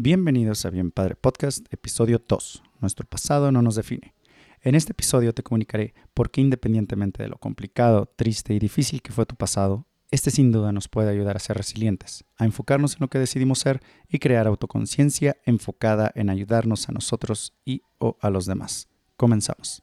Bienvenidos a Bien Padre Podcast, episodio 2. Nuestro pasado no nos define. En este episodio te comunicaré por qué independientemente de lo complicado, triste y difícil que fue tu pasado, este sin duda nos puede ayudar a ser resilientes, a enfocarnos en lo que decidimos ser y crear autoconciencia enfocada en ayudarnos a nosotros y o a los demás. Comenzamos.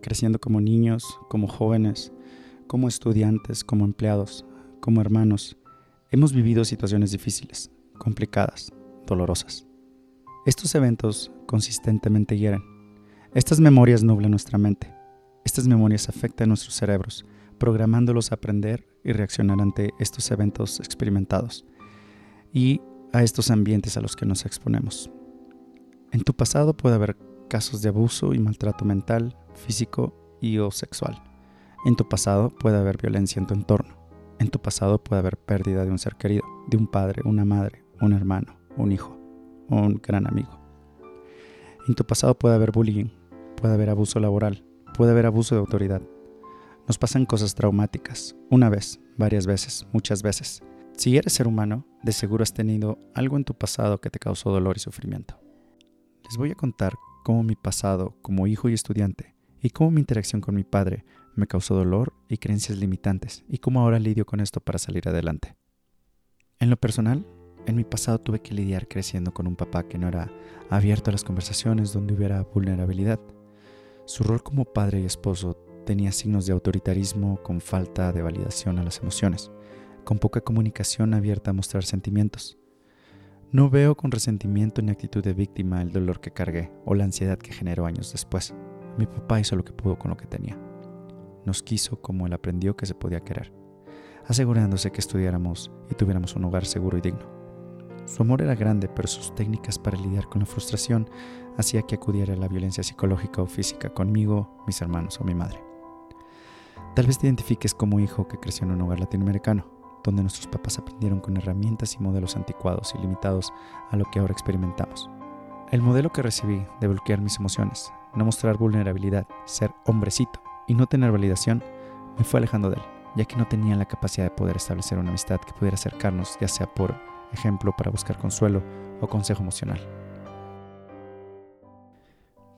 Creciendo como niños, como jóvenes, como estudiantes, como empleados, como hermanos, hemos vivido situaciones difíciles, complicadas, dolorosas. Estos eventos consistentemente hieren. Estas memorias nublan nuestra mente. Estas memorias afectan nuestros cerebros, programándolos a aprender y reaccionar ante estos eventos experimentados y a estos ambientes a los que nos exponemos. En tu pasado puede haber casos de abuso y maltrato mental, físico y o sexual. En tu pasado puede haber violencia en tu entorno. En tu pasado puede haber pérdida de un ser querido, de un padre, una madre, un hermano, un hijo, un gran amigo. En tu pasado puede haber bullying, puede haber abuso laboral, puede haber abuso de autoridad. Nos pasan cosas traumáticas, una vez, varias veces, muchas veces. Si eres ser humano, de seguro has tenido algo en tu pasado que te causó dolor y sufrimiento. Les voy a contar cómo mi pasado como hijo y estudiante y cómo mi interacción con mi padre me causó dolor y creencias limitantes y cómo ahora lidio con esto para salir adelante. En lo personal, en mi pasado tuve que lidiar creciendo con un papá que no era abierto a las conversaciones donde hubiera vulnerabilidad. Su rol como padre y esposo tenía signos de autoritarismo con falta de validación a las emociones, con poca comunicación abierta a mostrar sentimientos. No veo con resentimiento ni actitud de víctima el dolor que cargué o la ansiedad que generó años después. Mi papá hizo lo que pudo con lo que tenía. Nos quiso como él aprendió que se podía querer, asegurándose que estudiáramos y tuviéramos un hogar seguro y digno. Su amor era grande, pero sus técnicas para lidiar con la frustración hacía que acudiera a la violencia psicológica o física conmigo, mis hermanos o mi madre. Tal vez te identifiques como hijo que creció en un hogar latinoamericano donde nuestros papás aprendieron con herramientas y modelos anticuados y limitados a lo que ahora experimentamos. El modelo que recibí de bloquear mis emociones, no mostrar vulnerabilidad, ser hombrecito y no tener validación, me fue alejando de él, ya que no tenía la capacidad de poder establecer una amistad que pudiera acercarnos, ya sea por ejemplo para buscar consuelo o consejo emocional.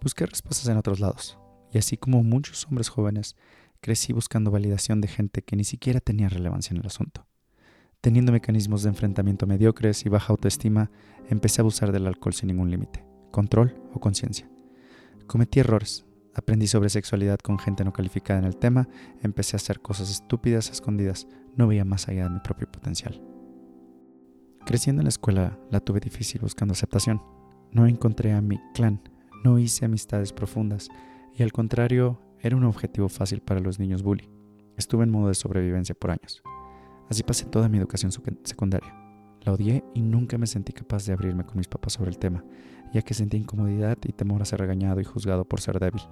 Busqué respuestas en otros lados, y así como muchos hombres jóvenes, crecí buscando validación de gente que ni siquiera tenía relevancia en el asunto. Teniendo mecanismos de enfrentamiento mediocres y baja autoestima, empecé a abusar del alcohol sin ningún límite, control o conciencia. Cometí errores, aprendí sobre sexualidad con gente no calificada en el tema, empecé a hacer cosas estúpidas escondidas, no veía más allá de mi propio potencial. Creciendo en la escuela la tuve difícil buscando aceptación. No encontré a mi clan, no hice amistades profundas y al contrario era un objetivo fácil para los niños bully. Estuve en modo de sobrevivencia por años. Así pasé toda mi educación secundaria. La odié y nunca me sentí capaz de abrirme con mis papás sobre el tema, ya que sentí incomodidad y temor a ser regañado y juzgado por ser débil.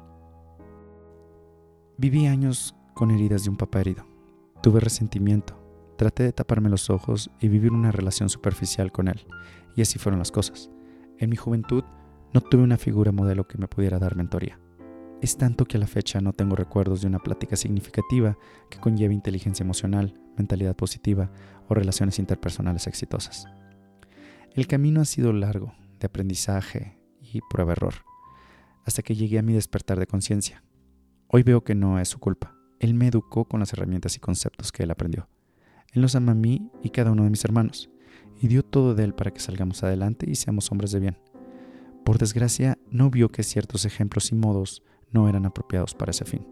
Viví años con heridas de un papá herido. Tuve resentimiento. Traté de taparme los ojos y vivir una relación superficial con él. Y así fueron las cosas. En mi juventud no tuve una figura modelo que me pudiera dar mentoría. Es tanto que a la fecha no tengo recuerdos de una plática significativa que conlleve inteligencia emocional, mentalidad positiva o relaciones interpersonales exitosas. El camino ha sido largo, de aprendizaje y prueba-error, hasta que llegué a mi despertar de conciencia. Hoy veo que no es su culpa. Él me educó con las herramientas y conceptos que él aprendió. Él nos ama a mí y cada uno de mis hermanos, y dio todo de él para que salgamos adelante y seamos hombres de bien. Por desgracia, no vio que ciertos ejemplos y modos no eran apropiados para ese fin.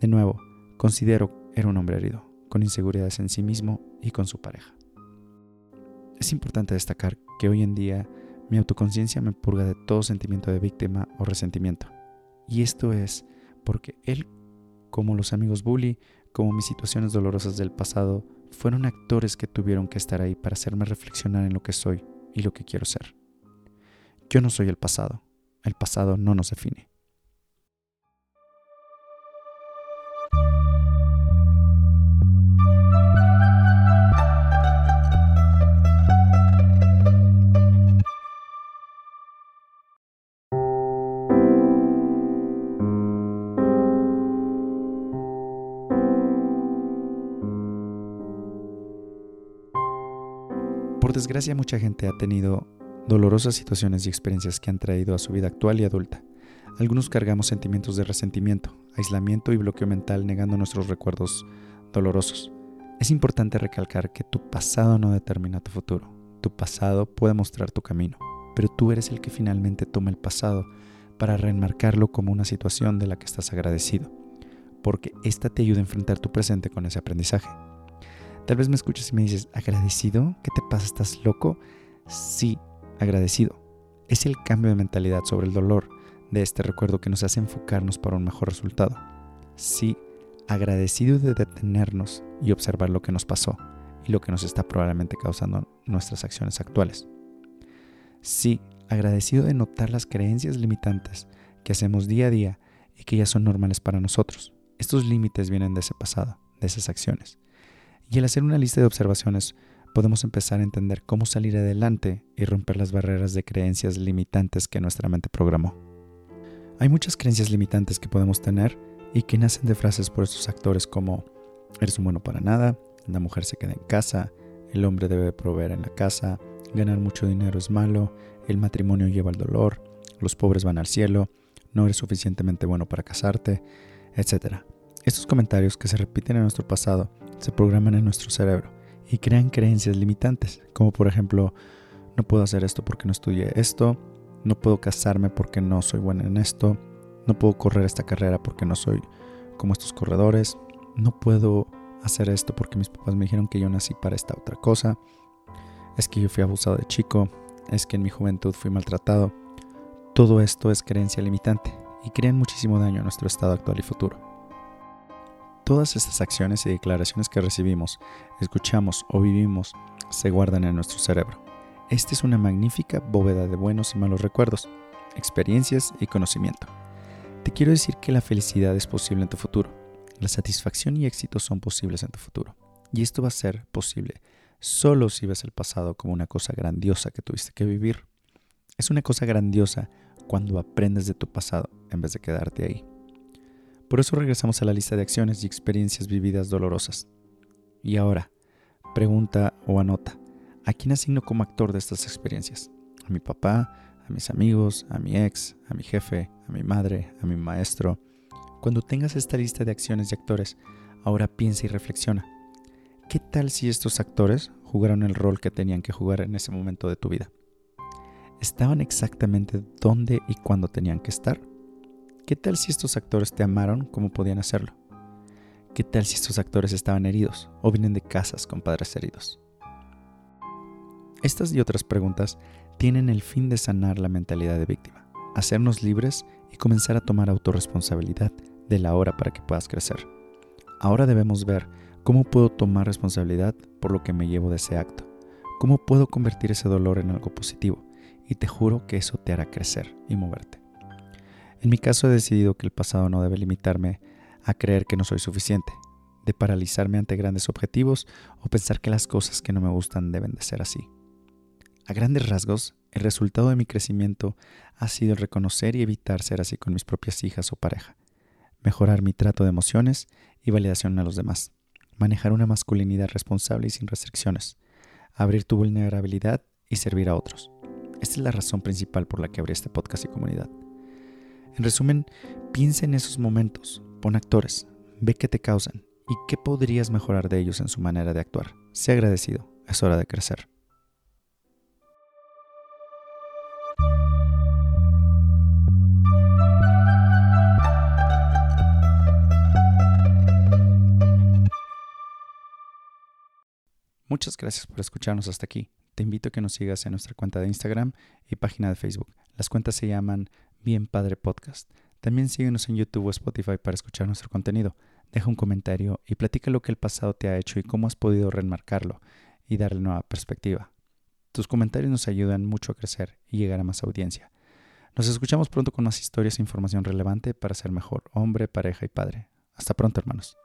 De nuevo, considero era un hombre herido, con inseguridades en sí mismo y con su pareja. Es importante destacar que hoy en día mi autoconciencia me purga de todo sentimiento de víctima o resentimiento. Y esto es porque él, como los amigos bully, como mis situaciones dolorosas del pasado, fueron actores que tuvieron que estar ahí para hacerme reflexionar en lo que soy y lo que quiero ser. Yo no soy el pasado, el pasado no nos define. Desgracia mucha gente ha tenido dolorosas situaciones y experiencias que han traído a su vida actual y adulta. Algunos cargamos sentimientos de resentimiento, aislamiento y bloqueo mental negando nuestros recuerdos dolorosos. Es importante recalcar que tu pasado no determina tu futuro. Tu pasado puede mostrar tu camino, pero tú eres el que finalmente toma el pasado para reenmarcarlo como una situación de la que estás agradecido, porque esta te ayuda a enfrentar tu presente con ese aprendizaje. Tal vez me escuches y me dices, ¿agradecido? ¿Qué te pasa? ¿Estás loco? Sí, agradecido. Es el cambio de mentalidad sobre el dolor de este recuerdo que nos hace enfocarnos para un mejor resultado. Sí, agradecido de detenernos y observar lo que nos pasó y lo que nos está probablemente causando nuestras acciones actuales. Sí, agradecido de notar las creencias limitantes que hacemos día a día y que ya son normales para nosotros. Estos límites vienen de ese pasado, de esas acciones. Y al hacer una lista de observaciones, podemos empezar a entender cómo salir adelante y romper las barreras de creencias limitantes que nuestra mente programó. Hay muchas creencias limitantes que podemos tener y que nacen de frases por estos actores como eres un bueno para nada, la mujer se queda en casa, el hombre debe proveer en la casa, ganar mucho dinero es malo, el matrimonio lleva el dolor, los pobres van al cielo, no eres suficientemente bueno para casarte, etc. Estos comentarios que se repiten en nuestro pasado se programan en nuestro cerebro y crean creencias limitantes, como por ejemplo, no puedo hacer esto porque no estudié esto, no puedo casarme porque no soy bueno en esto, no puedo correr esta carrera porque no soy como estos corredores, no puedo hacer esto porque mis papás me dijeron que yo nací para esta otra cosa, es que yo fui abusado de chico, es que en mi juventud fui maltratado. Todo esto es creencia limitante y crean muchísimo daño a nuestro estado actual y futuro. Todas estas acciones y declaraciones que recibimos, escuchamos o vivimos se guardan en nuestro cerebro. Esta es una magnífica bóveda de buenos y malos recuerdos, experiencias y conocimiento. Te quiero decir que la felicidad es posible en tu futuro. La satisfacción y éxito son posibles en tu futuro. Y esto va a ser posible solo si ves el pasado como una cosa grandiosa que tuviste que vivir. Es una cosa grandiosa cuando aprendes de tu pasado en vez de quedarte ahí. Por eso regresamos a la lista de acciones y experiencias vividas dolorosas. Y ahora, pregunta o anota, ¿a quién asigno como actor de estas experiencias? ¿A mi papá? ¿A mis amigos? ¿A mi ex? ¿A mi jefe? ¿A mi madre? ¿A mi maestro? Cuando tengas esta lista de acciones y actores, ahora piensa y reflexiona. ¿Qué tal si estos actores jugaron el rol que tenían que jugar en ese momento de tu vida? ¿Estaban exactamente dónde y cuándo tenían que estar? ¿Qué tal si estos actores te amaron como podían hacerlo? ¿Qué tal si estos actores estaban heridos o vienen de casas con padres heridos? Estas y otras preguntas tienen el fin de sanar la mentalidad de víctima, hacernos libres y comenzar a tomar autorresponsabilidad de la hora para que puedas crecer. Ahora debemos ver cómo puedo tomar responsabilidad por lo que me llevo de ese acto, cómo puedo convertir ese dolor en algo positivo, y te juro que eso te hará crecer y moverte. En mi caso he decidido que el pasado no debe limitarme a creer que no soy suficiente, de paralizarme ante grandes objetivos o pensar que las cosas que no me gustan deben de ser así. A grandes rasgos, el resultado de mi crecimiento ha sido reconocer y evitar ser así con mis propias hijas o pareja, mejorar mi trato de emociones y validación a los demás, manejar una masculinidad responsable y sin restricciones, abrir tu vulnerabilidad y servir a otros. Esta es la razón principal por la que abrí este podcast y comunidad. En resumen, piensa en esos momentos, pon actores, ve qué te causan y qué podrías mejorar de ellos en su manera de actuar. Sé agradecido, es hora de crecer. Muchas gracias por escucharnos hasta aquí. Te invito a que nos sigas en nuestra cuenta de Instagram y página de Facebook. Las cuentas se llaman Bien Padre Podcast. También síguenos en YouTube o Spotify para escuchar nuestro contenido. Deja un comentario y platica lo que el pasado te ha hecho y cómo has podido reenmarcarlo y darle nueva perspectiva. Tus comentarios nos ayudan mucho a crecer y llegar a más audiencia. Nos escuchamos pronto con más historias e información relevante para ser mejor hombre, pareja y padre. Hasta pronto, hermanos.